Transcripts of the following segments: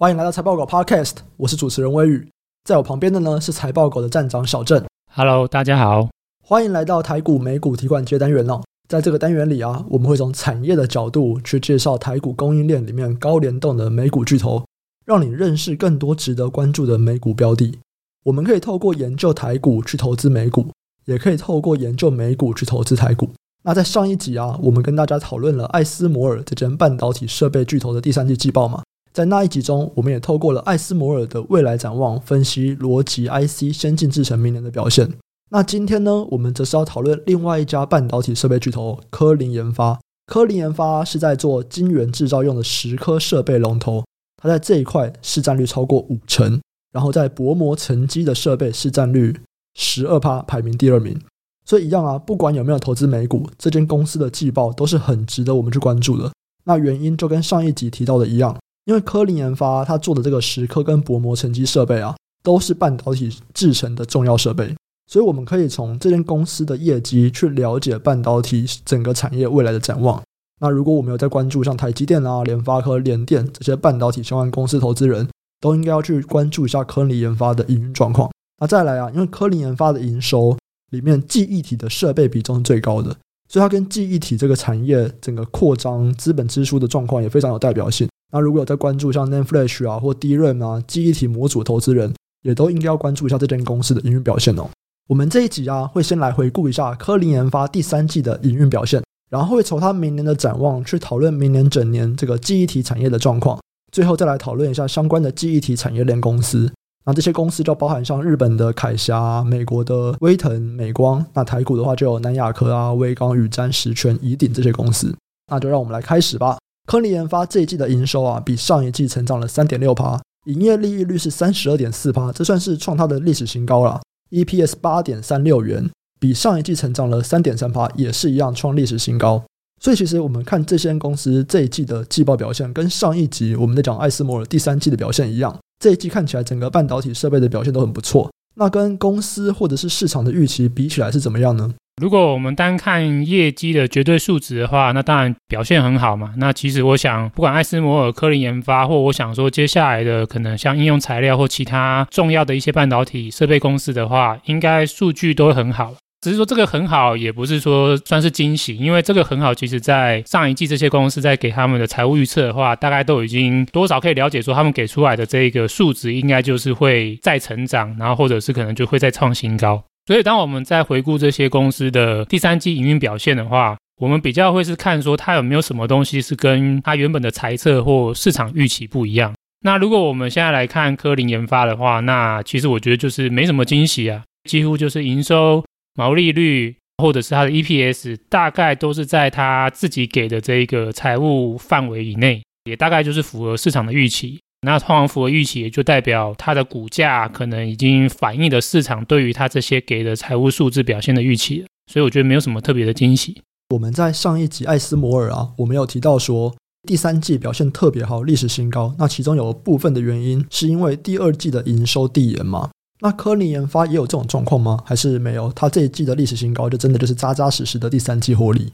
欢迎来到财报狗 Podcast，我是主持人微宇，在我旁边的呢是财报狗的站长小郑。Hello，大家好，欢迎来到台股美股提款机单元哦。在这个单元里啊，我们会从产业的角度去介绍台股供应链里面高联动的美股巨头，让你认识更多值得关注的美股标的。我们可以透过研究台股去投资美股，也可以透过研究美股去投资台股。那在上一集啊，我们跟大家讨论了艾斯摩尔这间半导体设备巨头的第三季季报嘛。在那一集中，我们也透过了艾斯摩尔的未来展望，分析逻辑 IC 先进制程明年的表现。那今天呢，我们则是要讨论另外一家半导体设备巨头科林研发。科林研发是在做晶圆制造用的蚀刻设备龙头，它在这一块市占率超过五成，然后在薄膜沉积的设备市占率十二趴，排名第二名。所以一样啊，不管有没有投资美股，这间公司的季报都是很值得我们去关注的。那原因就跟上一集提到的一样，因为科林研发它做的这个蚀刻跟薄膜沉积设备啊，都是半导体制程的重要设备，所以我们可以从这间公司的业绩去了解半导体整个产业未来的展望。那如果我们有在关注像台积电啊、联发科、联电这些半导体相关公司投资人，都应该要去关注一下科林研发的营运状况。那再来啊，因为科林研发的营收。里面记忆体的设备比重是最高的，所以它跟记忆体这个产业整个扩张资本支出的状况也非常有代表性。那如果有在关注像 NAND Flash 啊或 DRAM 啊记忆体模组投资人，也都应该要关注一下这间公司的营运表现哦。我们这一集啊会先来回顾一下科林研发第三季的营运表现，然后会从它明年的展望去讨论明年整年这个记忆体产业的状况，最后再来讨论一下相关的记忆体产业链公司。那这些公司就包含像日本的凯霞、美国的威腾、美光。那台股的话就有南亚科啊、威刚、宇瞻、十銓、宜鼎这些公司。那就让我们来开始吧。科林研发这一季的营收啊，比上一季成长了三点六趴，营业利益率是三十二点四趴，这算是创它的历史新高了。EPS 八点三六元，比上一季成长了三点三趴，也是一样创历史新高。所以其实我们看这些公司这一季的季报表现，跟上一集我们在讲艾斯摩尔第三季的表现一样。这一季看起来整个半导体设备的表现都很不错，那跟公司或者是市场的预期比起来是怎么样呢？如果我们单看业绩的绝对数值的话，那当然表现很好嘛。那其实我想，不管艾斯摩尔、科林研发，或我想说接下来的可能像应用材料或其他重要的一些半导体设备公司的话，应该数据都会很好。只是说这个很好，也不是说算是惊喜，因为这个很好，其实在上一季这些公司在给他们的财务预测的话，大概都已经多少可以了解说他们给出来的这个数值应该就是会再成长，然后或者是可能就会再创新高。所以当我们在回顾这些公司的第三季营运表现的话，我们比较会是看说它有没有什么东西是跟它原本的财测或市场预期不一样。那如果我们现在来看科林研发的话，那其实我觉得就是没什么惊喜啊，几乎就是营收。毛利率或者是它的 EPS 大概都是在它自己给的这个财务范围以内，也大概就是符合市场的预期。那通常符合预期，也就代表它的股价可能已经反映了市场对于它这些给的财务数字表现的预期。所以我觉得没有什么特别的惊喜。我们在上一集艾斯摩尔啊，我们有提到说第三季表现特别好，历史新高。那其中有部分的原因是因为第二季的营收递延嘛。那科林研发也有这种状况吗？还是没有？它这一季的历史新高，就真的就是扎扎实实的第三季获利。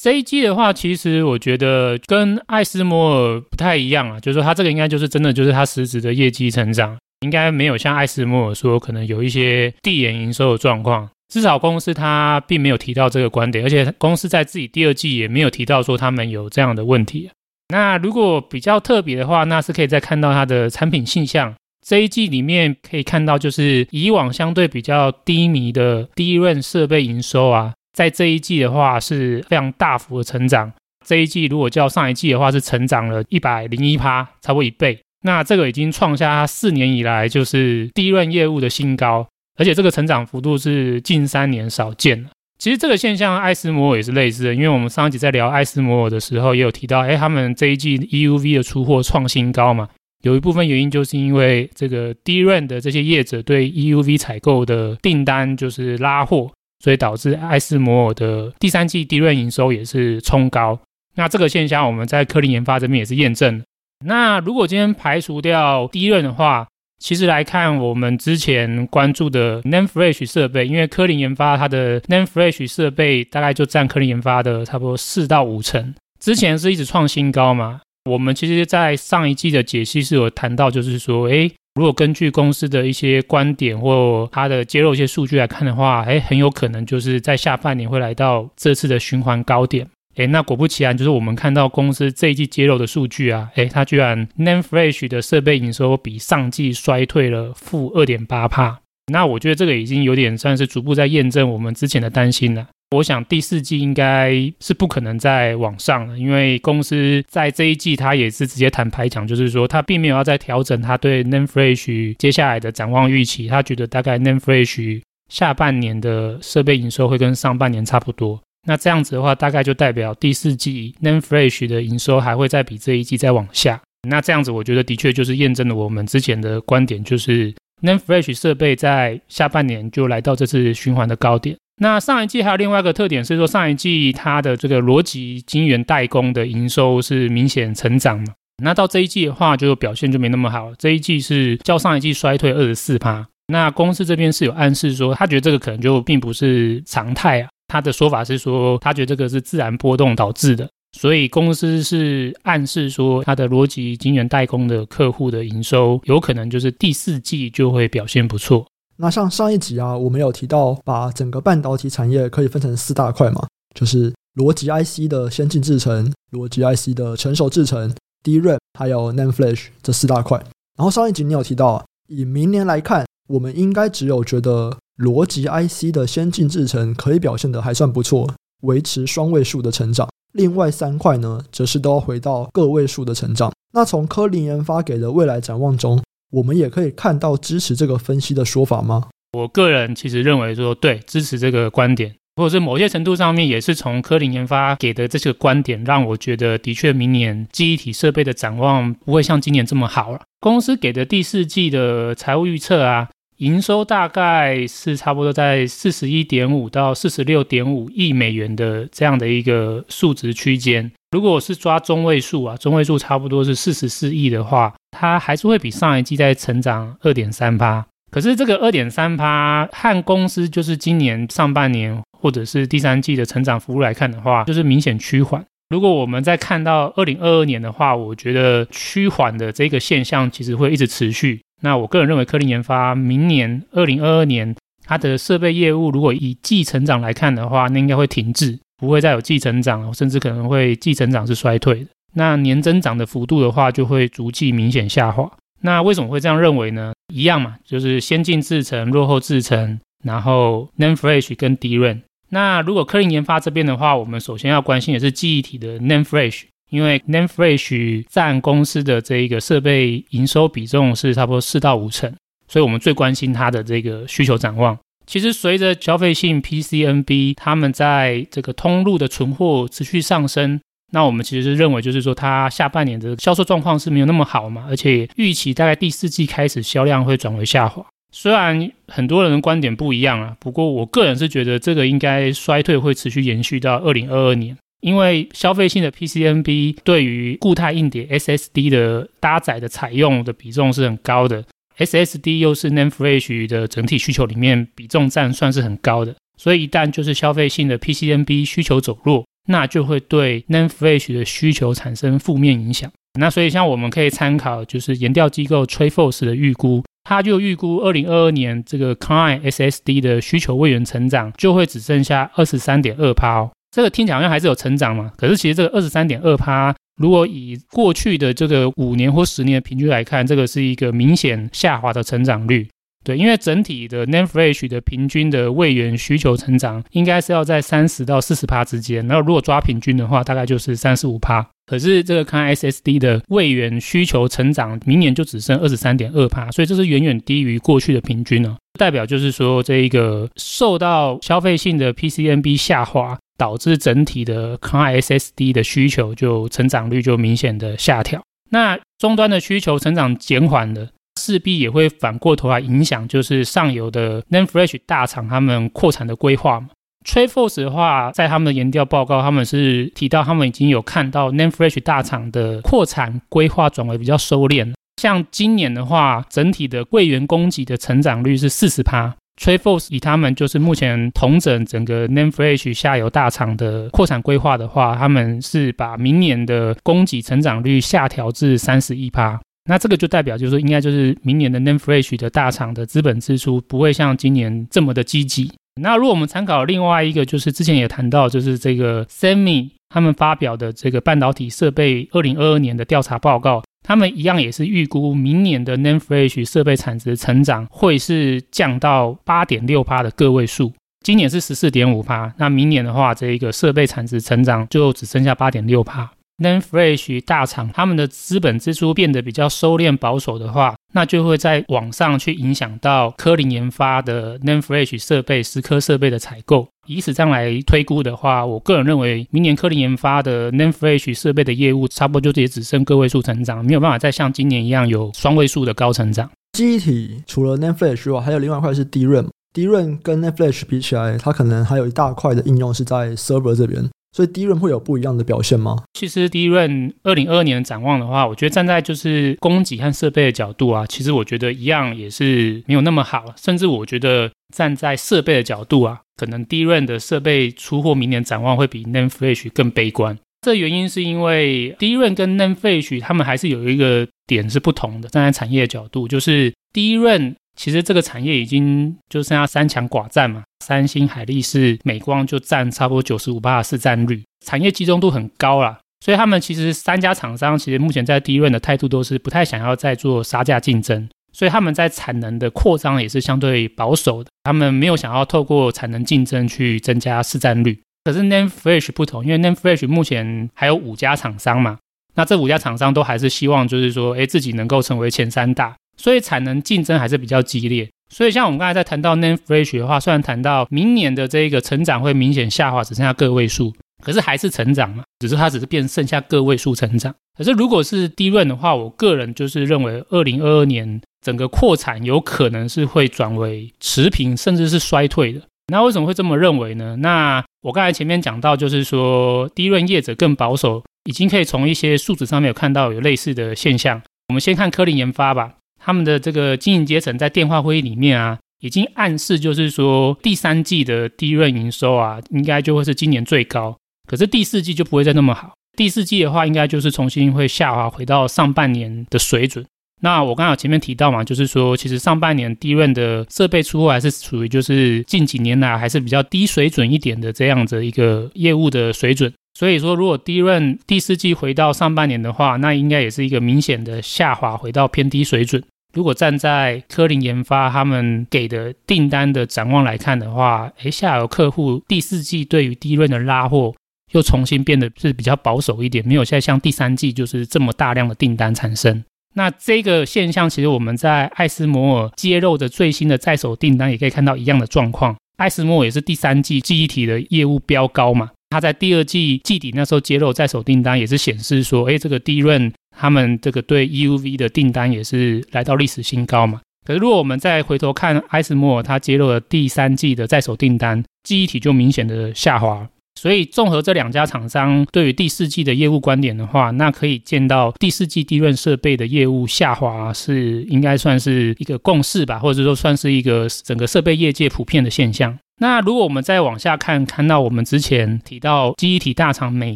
这一季的话，其实我觉得跟艾斯摩尔不太一样啊，就是说它这个应该就是真的就是它实质的业绩成长，应该没有像艾斯摩尔说可能有一些递延营收的状况。至少公司它并没有提到这个观点，而且公司在自己第二季也没有提到说他们有这样的问题。那如果比较特别的话，那是可以再看到它的产品细项。这一季里面可以看到，就是以往相对比较低迷的 DRAM 设备营收啊，在这一季的话是非常大幅的成长。这一季如果较上一季的话，是成长了一百零一趴，差不多一倍。那这个已经创下四年以来就是 DRAM 业务的新高，而且这个成长幅度是近三年少见。其实这个现象，艾斯摩尔也是类似的，因为我们上一集在聊艾斯摩尔的时候，也有提到，哎，他们这一季 EUV 的出货创新高嘛。有一部分原因就是因为这个 DRAM 的这些业者对 EUV 采购的订单就是拉货，所以导致艾斯摩尔的第三季 DRAM 营收也是冲高。那这个现象我们在科林研发这边也是验证。那如果今天排除掉 DRAM 的话，其实来看我们之前关注的 NAND Flash 设备，因为科林研发它的 NAND Flash 设备大概就占科林研发的差不多四到五成，之前是一直创新高嘛。我们其实，在上一季的解析是有谈到，就是说，诶，如果根据公司的一些观点或它的揭露一些数据来看的话，诶，很有可能就是在下半年会来到这次的循环高点。诶，那果不其然，就是我们看到公司这一季揭露的数据啊，诶，它居然 Name Flash 的设备营收比上季衰退了负二点八帕。那我觉得这个已经有点算是逐步在验证我们之前的担心了。我想第四季应该是不可能再往上了，因为公司在这一季它也是直接坦白讲，就是说它并没有要再调整它对 Name Flash 接下来的展望预期，他觉得大概 Name Flash 下半年的设备营收会跟上半年差不多。那这样子的话，大概就代表第四季 Name Flash 的营收还会再比这一季再往下。那这样子，我觉得的确就是验证了我们之前的观点，就是 Name Flash 设备在下半年就来到这次循环的高点。那上一季还有另外一个特点是说，上一季它的这个逻辑晶圆代工的营收是明显成长嘛。那到这一季的话，就表现就没那么好。这一季是较上一季衰退二十四趴。那公司这边是有暗示说，他觉得这个可能就并不是常态啊。他的说法是说，他觉得这个是自然波动导致的。所以公司是暗示说，它的逻辑晶圆代工的客户的营收有可能就是第四季就会表现不错。那像上一集啊，我们有提到，把整个半导体产业可以分成四大块嘛，就是逻辑 IC 的先进制程、逻辑 IC 的成熟制程、DRAM 还有 NAND Flash 这四大块。然后上一集你有提到，以明年来看，我们应该只有觉得逻辑 IC 的先进制程可以表现得还算不错，维持双位数的成长。另外三块呢，则是都要回到个位数的成长。那从科林研发给的未来展望中，我们也可以看到支持这个分析的说法吗？我个人其实认为说，对，支持这个观点，或者是某些程度上面也是从科林研发给的这些观点，让我觉得的确明年记忆体设备的展望不会像今年这么好了。公司给的第四季的财务预测啊，营收大概是差不多在四十一点五到四十六点五亿美元的这样的一个数值区间。如果我是抓中位数啊，中位数差不多是四十四亿的话，它还是会比上一季再成长二点三趴。可是这个二点三趴和公司就是今年上半年或者是第三季的成长幅度来看的话，就是明显趋缓。如果我们再看到二零二二年的话，我觉得趋缓的这个现象其实会一直持续。那我个人认为，科林研发明年二零二二年它的设备业务如果以季成长来看的话，那应该会停滞。不会再有季成长，甚至可能会季成长是衰退的。那年增长的幅度的话，就会逐季明显下滑。那为什么会这样认为呢？一样嘛，就是先进制程、落后制程，然后 NAND Flash 跟 DRAM。那如果科林研发这边的话，我们首先要关心的是记忆体的 NAND Flash，因为 NAND Flash 占公司的这一个设备营收比重是差不多四到五成，所以我们最关心它的这个需求展望。其实，随着消费性 PCNB 他们在这个通路的存货持续上升，那我们其实是认为，就是说它下半年的销售状况是没有那么好嘛，而且预期大概第四季开始销量会转为下滑。虽然很多人的观点不一样啊，不过我个人是觉得这个应该衰退会持续延续到二零二二年，因为消费性的 PCNB 对于固态硬碟 SSD 的搭载的采用的比重是很高的。SSD 又是 NAND Flash 的整体需求里面比重占算是很高的，所以一旦就是消费性的 PCNB 需求走弱，那就会对 NAND Flash 的需求产生负面影响。那所以像我们可以参考就是研调机构 TrendForce 的预估，它就预估二零二二年这个 Client SSD 的需求位元成长就会只剩下二十三点二趴哦。这个听起来好像还是有成长嘛，可是其实这个二十三点二趴。如果以过去的这个五年或十年的平均来看，这个是一个明显下滑的成长率。对，因为整体的 NAND Flash 的平均的位元需求成长应该是要在三十到四十趴之间。然后如果抓平均的话，大概就是三十五趴。可是这个看 SSD 的位元需求成长，明年就只剩二十三点二趴，所以这是远远低于过去的平均呢。代表就是说，这一个受到消费性的 PCNB 下滑。导致整体的 Client SSD 的需求就成长率就明显的下调，那终端的需求成长减缓了，势必也会反过头来影响，就是上游的 Nanfresh 大厂他们扩产的规划嘛。TrendForce 的话，在他们的研调报告，他们是提到他们已经有看到 Nanfresh 大厂的扩产规划转为比较收敛，像今年的话，整体的柜员供给的成长率是四十趴。TrendForce 以他们就是目前同整整个 Nanfresh 下游大厂的扩产规划的话，他们是把明年的供给成长率下调至三十一趴。那这个就代表就是说，应该就是明年的 NAND Flash 的大厂的资本支出不会像今年这么的积极。那如果我们参考另外一个，就是之前也谈到，就是这个 Semi 他们发表的这个半导体设备二零二二年的调查报告。他们一样也是预估明年的 NAND Flash 设备产值成长会是降到八点六八的个位数，今年是十四点五趴，那明年的话，这一个设备产值成长就只剩下八点六趴。Nanofresh 大厂他们的资本支出变得比较收敛保守的话，那就会在网上去影响到科林研发的 Nanofresh 设备、蚀刻设备的采购。以此这样来推估的话，我个人认为，明年科林研发的 Nanofresh 设备的业务，差不多就也只剩个位数成长，没有办法再像今年一样有双位数的高成长。机体除了 NAND Flash 外，还有另外一块是 DRAM，DRAM 跟 Nanofresh 比起来，它可能还有一大块的应用是在 Server 这边。所以 DRAM 会有不一样的表现吗？其实 DRAM 二零二二年的展望的话，我觉得站在就是供给和设备的角度啊，其实我觉得一样也是没有那么好。甚至我觉得站在设备的角度啊，可能 DRAM 的设备出货明年展望会比 NAND Flash 更悲观。这原因是因为 DRAM 跟 NAND Flash 他们还是有一个点是不同的。站在产业的角度，就是 DRAM。其实这个产业已经就剩下三强寡占嘛，三星、海力士、美光就占差不多九十五趴的市占率，产业集中度很高啦。所以他们其实三家厂商其实目前在 DRAM 的态度都是不太想要再做杀价竞争，所以他们在产能的扩张也是相对保守的，他们没有想要透过产能竞争去增加市占率。可是 NAND Flash 不同，因为 NAND Flash 目前还有五家厂商嘛，那这五家厂商都还是希望就是说，哎，自己能够成为前三大。所以产能竞争还是比较激烈。所以像我们刚才在谈到 NAND Flash 的话，虽然谈到明年的这个成长会明显下滑，只剩下个位数，可是还是成长嘛，只是它只是变剩下个位数成长。可是如果是低润的话，我个人就是认为，二零二二年整个扩产有可能是会转为持平，甚至是衰退的。那为什么会这么认为呢？那我刚才前面讲到，就是说低润业者更保守，已经可以从一些数字上面有看到有类似的现象。我们先看科林研发吧。他们的这个经营阶层在电话会议里面啊，已经暗示就是说，第三季的 DRAM 营收啊，应该就会是今年最高。可是第四季就不会再那么好。第四季的话，应该就是重新会下滑回到上半年的水准。那我刚好前面提到嘛，就是说，其实上半年低润的设备出货还是属于就是近几年来还是比较低水准一点的这样子一个业务的水准。所以说，如果低润第四季回到上半年的话，那应该也是一个明显的下滑，回到偏低水准。如果站在科林研发他们给的订单的展望来看的话，诶，下游客户第四季对于低润的拉货又重新变得是比较保守一点，没有现在像第三季就是这么大量的订单产生。那这个现象其实我们在艾斯摩尔揭露的最新的在手订单也可以看到一样的状况。艾斯摩尔也是第三季记忆体的业务飙高嘛，他在第二季季底那时候揭露在手订单也是显示说，诶，这个低润。他们这个对 EUV 的订单也是来到历史新高嘛。可是如果我们再回头看艾斯摩尔，他揭露了第三季的在手订单，记忆体就明显的下滑。所以综合这两家厂商对于第四季的业务观点的话，那可以见到第四季低润设备的业务下滑是应该算是一个共识吧，或者说算是一个整个设备业界普遍的现象。那如果我们再往下看，看到我们之前提到记忆体大厂美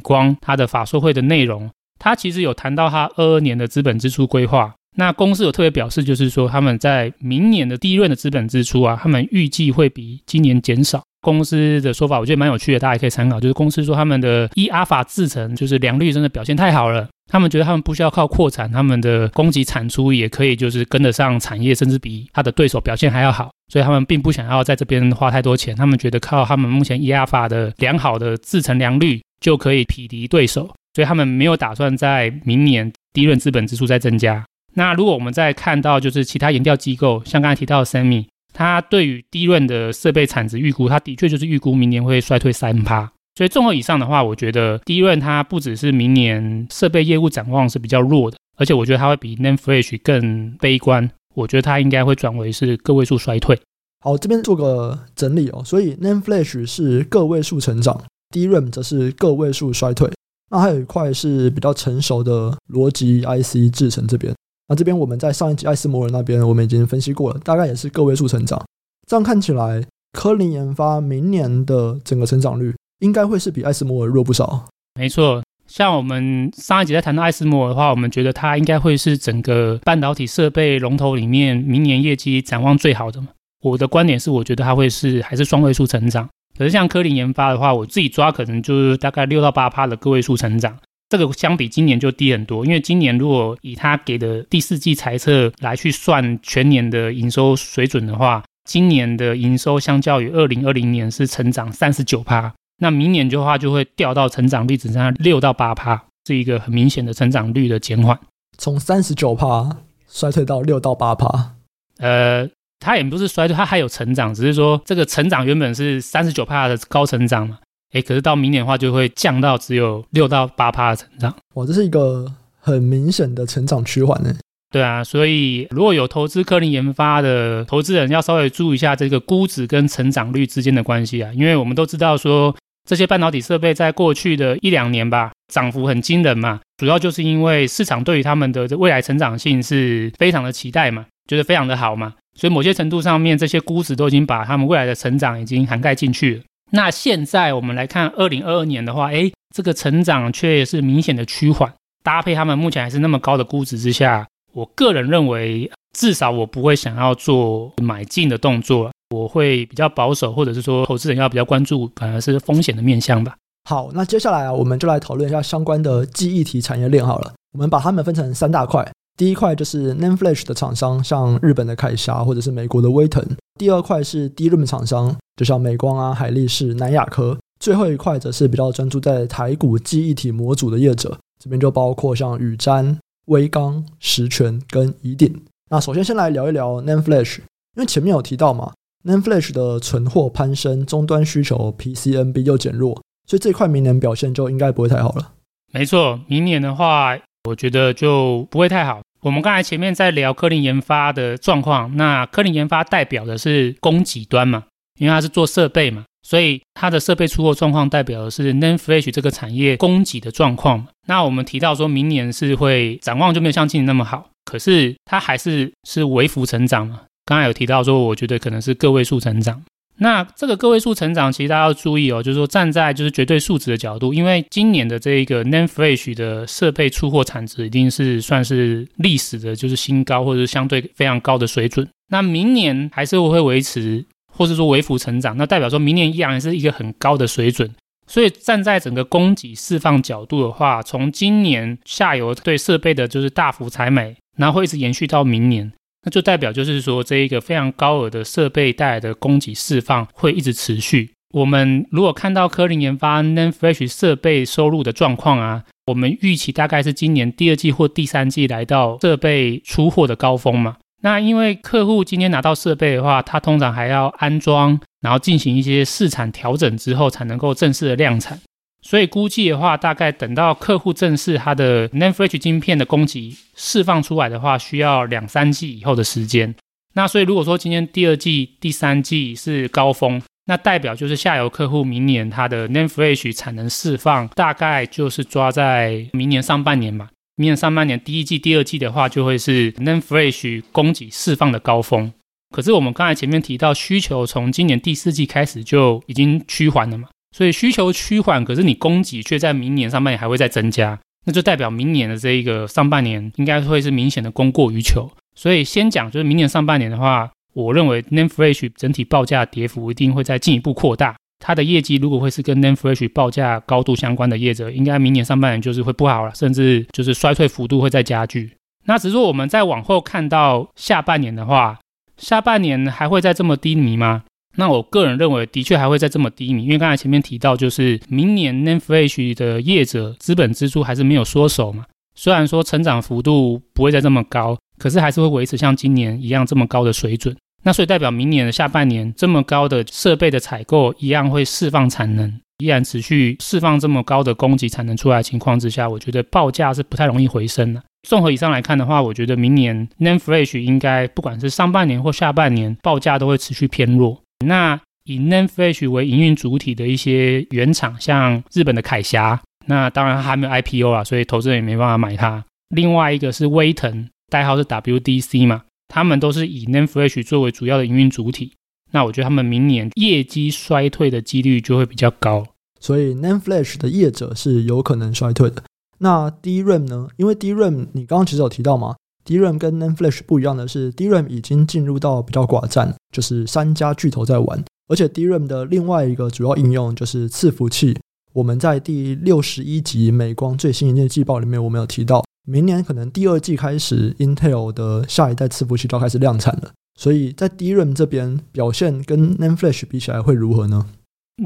光它的法说会的内容。他其实有谈到他二二年的资本支出规划，那公司有特别表示，就是说他们在明年的 DRAM 的资本支出啊，他们预计会比今年减少。公司的说法我觉得蛮有趣的，大家也可以参考。就是公司说他们的 E Alpha 制程就是良率真的表现太好了，他们觉得他们不需要靠扩产，他们的供给产出也可以就是跟得上产业，甚至比他的对手表现还要好，所以他们并不想要在这边花太多钱，他们觉得靠他们目前 E Alpha 的良好的制程良率就可以匹敌对手。所以他们没有打算在明年 DRAM 资本支出再增加。那如果我们再看到就是其他研调机构，像刚才提到的 Semi，它对于 DRAM 的设备产值预估，它的确就是预估明年会衰退三趴。所以综合以上的话，我觉得 DRAM 它不只是明年设备业务展望是比较弱的，而且我觉得它会比 Name Flash 更悲观。我觉得它应该会转为是个位数衰退。好，这边做个整理哦。所以 Name Flash 是个位数成长，DRAM 则是个位数衰退。那还有一块是比较成熟的逻辑 IC 制程这边，那这边我们在上一集艾斯摩尔那边我们已经分析过了，大概也是个位数成长。这样看起来，科林研发明年的整个成长率应该会是比艾斯摩尔弱不少。没错，像我们上一集在谈到艾斯摩尔的话，我们觉得它应该会是整个半导体设备龙头里面明年业绩展望最好的嘛。我的观点是，我觉得它会是还是双位数成长。可是像科林研发的话，我自己抓可能就是大概六到八趴的个位数成长。这个相比今年就低很多，因为今年如果以他给的第四季财测来去算全年的营收水准的话，今年的营收相较于二零二零年是成长三十九趴，那明年的话就会掉到成长率只剩下六到八趴，是一个很明显的成长率的减缓，从三十九趴衰退到六到八趴。呃，它也不是衰退，它还有成长，只是说这个成长原本是三十九帕的高成长嘛。诶，可是到明年的话，就会降到只有六到八帕的成长。哇，这是一个很明显的成长趋缓呢。对啊，所以如果有投资科林研发的投资人，要稍微注意一下这个估值跟成长率之间的关系啊。因为我们都知道说，这些半导体设备在过去的一两年吧，涨幅很惊人嘛。主要就是因为市场对于他们的未来成长性是非常的期待嘛，觉得非常的好嘛。所以某些程度上面，这些估值都已经把他们未来的成长已经涵盖进去了。那现在我们来看二零二二年的话，诶，这个成长却是明显的趋缓，搭配他们目前还是那么高的估值之下，我个人认为，至少我不会想要做买进的动作，我会比较保守，或者是说投资人要比较关注，可能是风险的面向吧。好，那接下来啊，我们就来讨论一下相关的记忆体产业链好了，我们把它们分成三大块。第一块就是 NAND Flash 的厂商，像日本的凯霞或者是美国的威腾；第二块是 DRAM 厂商，就像美光啊、海力士、南亚科；最后一块则是比较专注在台股记忆体模组的业者，这边就包括像宇瞻、威刚、实权跟宜鼎。那首先先来聊一聊 NAND Flash，因为前面有提到嘛，NAND Flash 的存货攀升，终端需求 PCNB 又减弱，所以这块明年表现就应该不会太好了。没错，明年的话，我觉得就不会太好。我们刚才前面在聊科林研发的状况，那科林研发代表的是供给端嘛，因为它是做设备嘛，所以它的设备出货状况代表的是 n a n f l a s h 这个产业供给的状况。那我们提到说明年是会展望就没有像今年那么好，可是它还是是微幅成长嘛。刚才有提到说，我觉得可能是个位数成长。那这个个位数成长，其实大家要注意哦，就是说站在就是绝对数值的角度，因为今年的这一个 NAND Flash 的设备出货产值，一定是算是历史的就是新高，或者是相对非常高的水准。那明年还是会维持，或是说微幅成长，那代表说明年依然是一个很高的水准。所以站在整个供给释放角度的话，从今年下游对设备的就是大幅采买，然后会一直延续到明年。那就代表就是说，这一个非常高额的设备带来的供给释放会一直持续。我们如果看到科林研发 n a n f r e s h 设备收入的状况啊，我们预期大概是今年第二季或第三季来到设备出货的高峰嘛。那因为客户今天拿到设备的话，他通常还要安装，然后进行一些试产调整之后，才能够正式的量产。所以估计的话，大概等到客户正式他的 NAND Flash 晶片的供给释放出来的话，需要两三季以后的时间。那所以如果说今天第二季、第三季是高峰，那代表就是下游客户明年他的 NAND Flash 产能释放大概就是抓在明年上半年嘛。明年上半年第一季、第二季的话，就会是 NAND Flash 供给释放的高峰。可是我们刚才前面提到，需求从今年第四季开始就已经趋缓了嘛。所以需求趋缓，可是你供给却在明年上半年还会再增加，那就代表明年的这一个上半年应该会是明显的供过于求。所以先讲就是明年上半年的话，我认为 NAND Flash 整体报价跌幅一定会再进一步扩大。它的业绩如果会是跟 NAND Flash 报价高度相关的业者，应该明年上半年就是会不好了，甚至就是衰退幅度会再加剧。那只是说我们再往后看到下半年的话，下半年还会再这么低迷吗？那我个人认为，的确还会再这么低迷，因为刚才前面提到，就是明年 NAND Flash 的业者资本支出还是没有缩手嘛。虽然说成长幅度不会再这么高，可是还是会维持像今年一样这么高的水准。那所以代表明年的下半年这么高的设备的采购一样会释放产能，依然持续释放这么高的供给产能出来的情况之下，我觉得报价是不太容易回升的。综合以上来看的话，我觉得明年 NAND Flash 应该不管是上半年或下半年报价都会持续偏弱。那以 NAND Flash 为营运主体的一些原厂，像日本的凯霞，那当然还没有 IPO 啊，所以投资人也没办法买它。另外一个是威腾，代号是 WDC 嘛，他们都是以 NAND Flash 作为主要的营运主体。那我觉得他们明年业绩衰退的几率就会比较高。所以 NAND Flash 的业者是有可能衰退的。那 DRAM 呢？因为 DRAM 你刚刚其实有提到嘛，DRAM 跟 NAND Flash 不一样的是，DRAM 已经进入到比较寡占，就是三家巨头在玩。而且 DRAM 的另外一个主要应用就是伺服器。我们在第六十一集美光最新一季季报里面，我们有提到，明年可能第二季开始，Intel 的下一代伺服器就要开始量产了。所以在 DRAM 这边表现跟 NAND Flash 比起来会如何呢？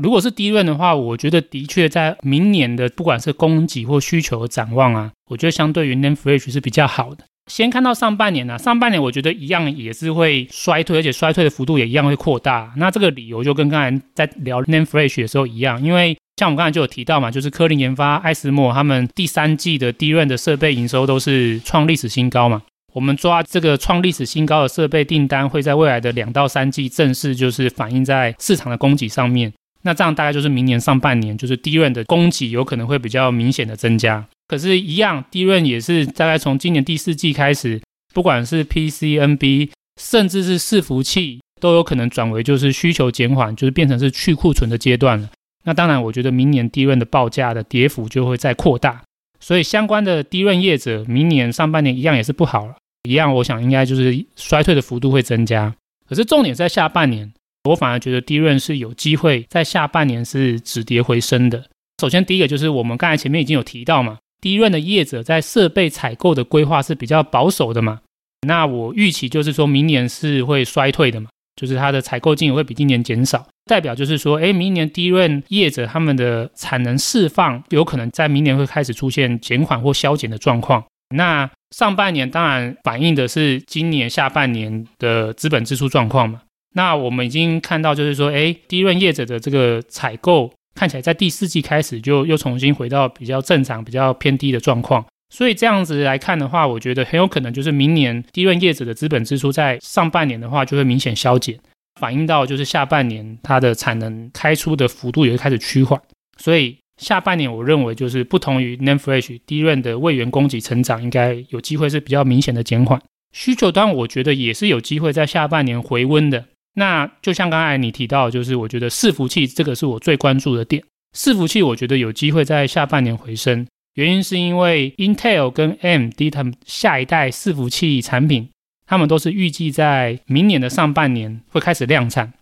如果是 DRAM 的话，我觉得的确在明年的不管是供给或需求的展望啊，我觉得相对于 NAND Flash 是比较好的。先看到上半年呢、啊，上半年我觉得一样也是会衰退，而且衰退的幅度也一样会扩大。那这个理由就跟刚才在聊 NAND Flash 的时候一样，因为像我们刚才就有提到嘛，就是科林研发、艾斯莫他们第三季的低润的设备营收都是创历史新高嘛。我们抓这个创历史新高的设备订单，会在未来的两到三季正式就是反映在市场的供给上面。那这样大概就是明年上半年，就是低润的供给有可能会比较明显的增加。可是，一样低润也是大概从今年第四季开始，不管是 PC、NB，甚至是伺服器，都有可能转为就是需求减缓，就是变成是去库存的阶段了。那当然，我觉得明年低润的报价的跌幅就会再扩大。所以，相关的低润业者，明年上半年一样也是不好了，一样，我想应该就是衰退的幅度会增加。可是重点在下半年，我反而觉得低润是有机会在下半年是止跌回升的。首先，第一个就是我们刚才前面已经有提到嘛。低润的业者在设备采购的规划是比较保守的嘛？那我预期就是说明年是会衰退的嘛，就是它的采购金额会比今年减少，代表就是说，哎，明年低润业者他们的产能释放有可能在明年会开始出现减缓或削减的状况。那上半年当然反映的是今年下半年的资本支出状况嘛。那我们已经看到就是说，哎低润业者的这个采购。看起来在第四季开始就又重新回到比较正常、比较偏低的状况，所以这样子来看的话，我觉得很有可能就是明年低润业者的资本支出在上半年的话就会明显削减，反映到就是下半年它的产能开出的幅度也会开始趋缓，所以下半年我认为就是不同于 NAND Flash 低润的位元供给成长应该有机会是比较明显的减缓，需求端我觉得也是有机会在下半年回温的。那就像刚才你提到，就是我觉得伺服器这个是我最关注的点。伺服器我觉得有机会在下半年回升，原因是因为 Intel 跟 AMD 他们下一代伺服器产品，他们都是预计在明年的上半年会开始量产。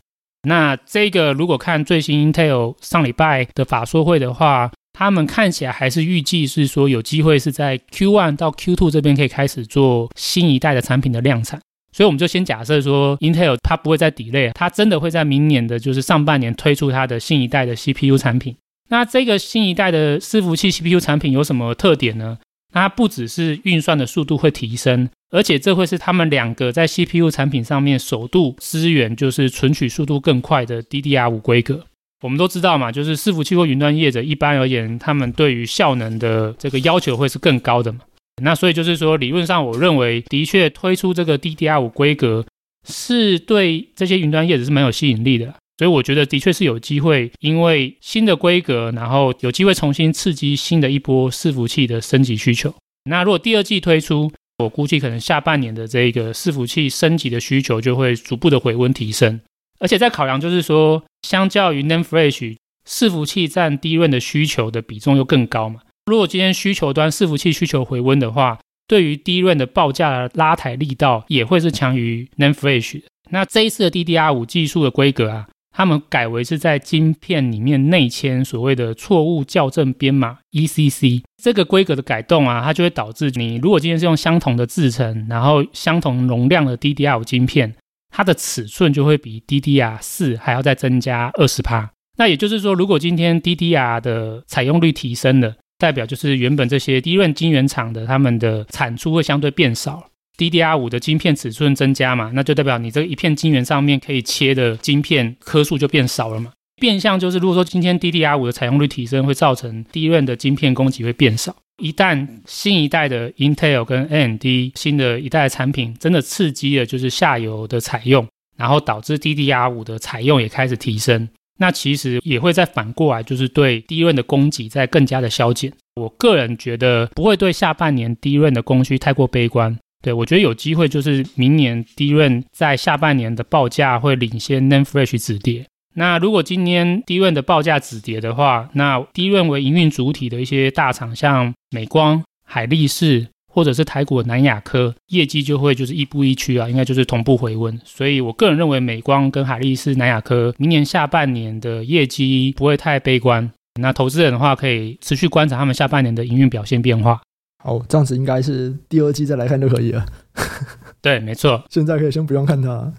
那这个如果看最新 Intel 上礼拜的法说会的话，他们看起来还是预计是说有机会是在 Q1 到 Q2 这边可以开始做新一代的产品的量产。所以我们就先假设说，Intel 它不会再 delay，它真的会在明年的就是上半年推出它的新一代的 CPU 产品。那这个新一代的伺服器 CPU 产品有什么特点呢？它不只是运算的速度会提升，而且这会是他们两个在 CPU 产品上面首度支援，就是存取速度更快的 DDR5 规格。我们都知道嘛，就是伺服器或云端业者一般而言，他们对于效能的这个要求会是更高的嘛。那所以就是说，理论上我认为的确推出这个 DDR5 规格是对这些云端业者是蛮有吸引力的，所以我觉得的确是有机会，因为新的规格，然后有机会重新刺激新的一波伺服器的升级需求。那如果第二季推出，我估计可能下半年的这个伺服器升级的需求就会逐步的回温提升，而且在考量就是说，相较于 Name Flash 伺服器占 DRAM 的需求的比重又更高嘛。如果今天需求端伺服器需求回温的话，对于 d r a 的报价的拉抬力道也会是强于 NAND Flash。那这一次的 DDR5 技术的规格啊，他们改为是在晶片里面内嵌所谓的错误校正编码 ECC 这个规格的改动啊，它就会导致你如果今天是用相同的制程，然后相同容量的 DDR5 晶片，它的尺寸就会比 DDR4 还要再增加二十趴。那也就是说，如果今天 DDR 的采用率提升了，代表就是原本这些低润晶圆厂的他们的产出会相对变少，DDR5 的晶片尺寸增加嘛，那就代表你这一片晶圆上面可以切的晶片颗数就变少了嘛。变相就是如果说今天 DDR5 的采用率提升，会造成低润的晶片供给会变少。一旦新一代的 Intel 跟 AMD 新的一代的产品真的刺激了就是下游的采用，然后导致 DDR5 的采用也开始提升。那其实也会再反过来，就是对 DRAM 的供给在更加的削减。我个人觉得不会对下半年 DRAM 的供需太过悲观，对，我觉得有机会就是明年 DRAM 在下半年的报价会领先 NAND Flash 止跌。那如果今年 DRAM 的报价止跌的话，那 DRAM 为营运主体的一些大厂，像美光、海力士，或者是台股的南亚科，业绩就会就是亦步亦趋啊，应该就是同步回温。所以我个人认为，美光跟海力士、南亚科明年下半年的业绩不会太悲观。那投资人的话，可以持续观察他们下半年的营运表现变化。好，这样子应该是第二季再来看就可以了。对，没错，现在可以先不用看它。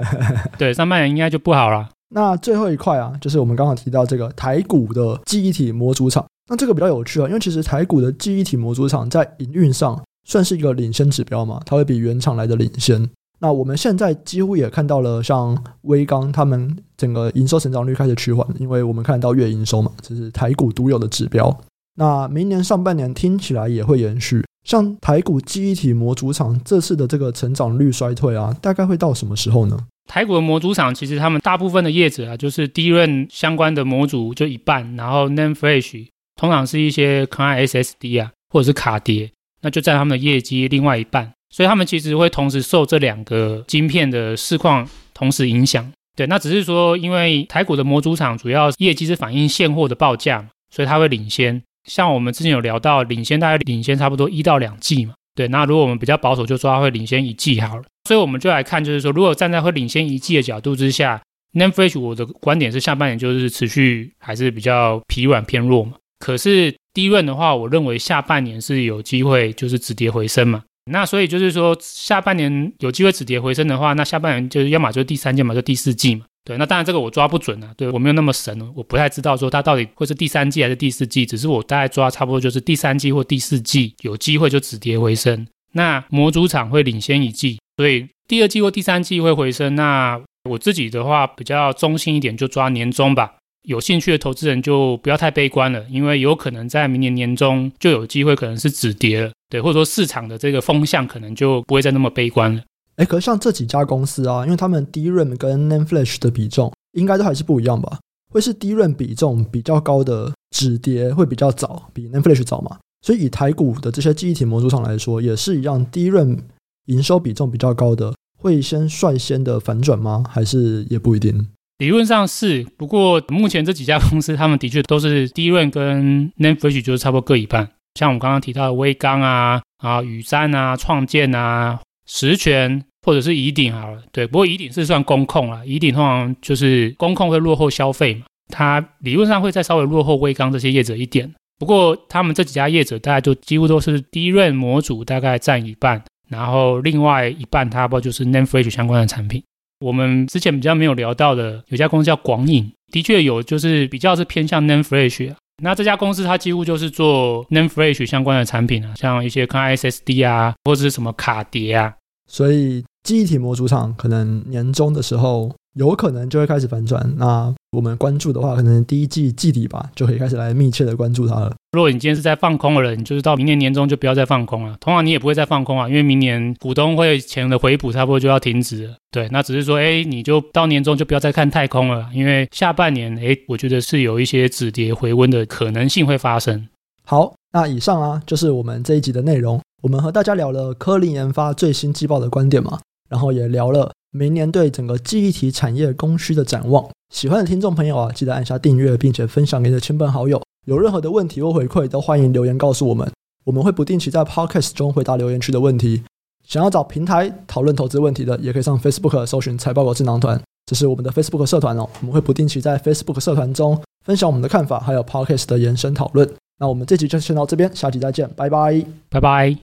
对，上半年应该就不好了。那最后一块啊，就是我们刚刚提到这个台股的记忆体模组厂。那这个比较有趣啊，因为其实台股的记忆体模组厂在营运上算是一个领先指标嘛，它会比原厂来的领先。那我们现在几乎也看到了，像威刚他们整个营收成长率开始趋缓，因为我们看到月营收嘛，这是台股独有的指标。那明年上半年听起来也会延续。像台股记忆体模组厂这次的这个成长率衰退啊，大概会到什么时候呢？台股的模组厂其实他们大部分的业者啊，就是 DRAM 相关的模组就一半，然后 NAND Flash。通常是一些快 SSD 啊，或者是卡碟，那就占他们的业绩另外一半，所以他们其实会同时受这两个晶片的市况同时影响。对，那只是说，因为台股的模组厂主要业绩是反映现货的报价嘛，所以它会领先。像我们之前有聊到，领先大概领先差不多一到两季嘛。对，那如果我们比较保守，就说它会领先一季好了。所以我们就来看，就是说，如果站在会领先一季的角度之下，NAND Flash 我的观点是下半年就是持续还是比较疲软偏弱嘛。可是低润的话，我认为下半年是有机会，就是止跌回升嘛。那所以就是说，下半年有机会止跌回升的话，那下半年就是要么就是第三季嘛，就第四季嘛。对，那当然这个我抓不准啊，对，我没有那么神，我不太知道说它到底会是第三季还是第四季，只是我大概抓差不多就是第三季或第四季有机会就止跌回升。那模组厂会领先一季，所以第二季或第三季会回升。那我自己的话比较中性一点，就抓年终吧。有兴趣的投资人就不要太悲观了，因为有可能在明年年中就有机会可能是止跌了，对，或者说市场的这个风向可能就不会再那么悲观了。哎，可是像这几家公司啊，因为他们 DRAM 跟 Nan Flash 的比重应该都还是不一样吧？会是 DRAM 比重比较高的止跌会比较早，比 Nan Flash 早嘛？所以以台股的这些记忆体模组厂来说，也是一样，DRAM 营收比重比较高的会先率先的反转吗？还是也不一定？理论上是，不过目前这几家公司，他们的确都是低润跟 NAND Flash 就是差不多各一半。像我们刚刚提到的威刚啊、啊宇瞻啊、创建啊、十銓或者是宜鼎好了，对，不过宜鼎是算工控啦，宜鼎通常就是工控会落后消费嘛，它理论上会再稍微落后威刚这些业者一点。不过他们这几家业者大概就几乎都是低润模组大概占一半，然后另外一半差不就是 NAND Flash 相关的产品。我们之前比较没有聊到的，有家公司叫广影，的确有，就是比较是偏向 n a n Fresh。那这家公司它几乎就是做 n a n Fresh 相关的产品啊，像一些看 SSD 啊，或者是什么卡碟啊。所以记忆体模组厂可能年终的时候。有可能就会开始反转。那我们关注的话，可能第一季季底吧，就可以开始来密切的关注它了。如果你今天是在放空的人，你就是到明年年中就不要再放空了。通常你也不会再放空啊，因为明年股东会前的回补差不多就要停止了。对，那只是说，哎，你就到年终就不要再看太空了，因为下半年，哎，我觉得是有一些止跌回温的可能性会发生。好，那以上啊，就是我们这一集的内容。我们和大家聊了科林研发最新季报的观点嘛，然后也聊了。明年对整个记忆体产业供需的展望，喜欢的听众朋友啊，记得按下订阅，并且分享给你的亲朋好友。有任何的问题或回馈，都欢迎留言告诉我们，我们会不定期在 Podcast 中回答留言区的问题。想要找平台讨论投资问题的，也可以上 Facebook 搜寻财报狗智囊团，这是我们的 Facebook 社团哦。我们会不定期在 Facebook 社团中分享我们的看法，还有 Podcast 的延伸讨论。那我们这集就先到这边，下集再见，拜拜，拜拜。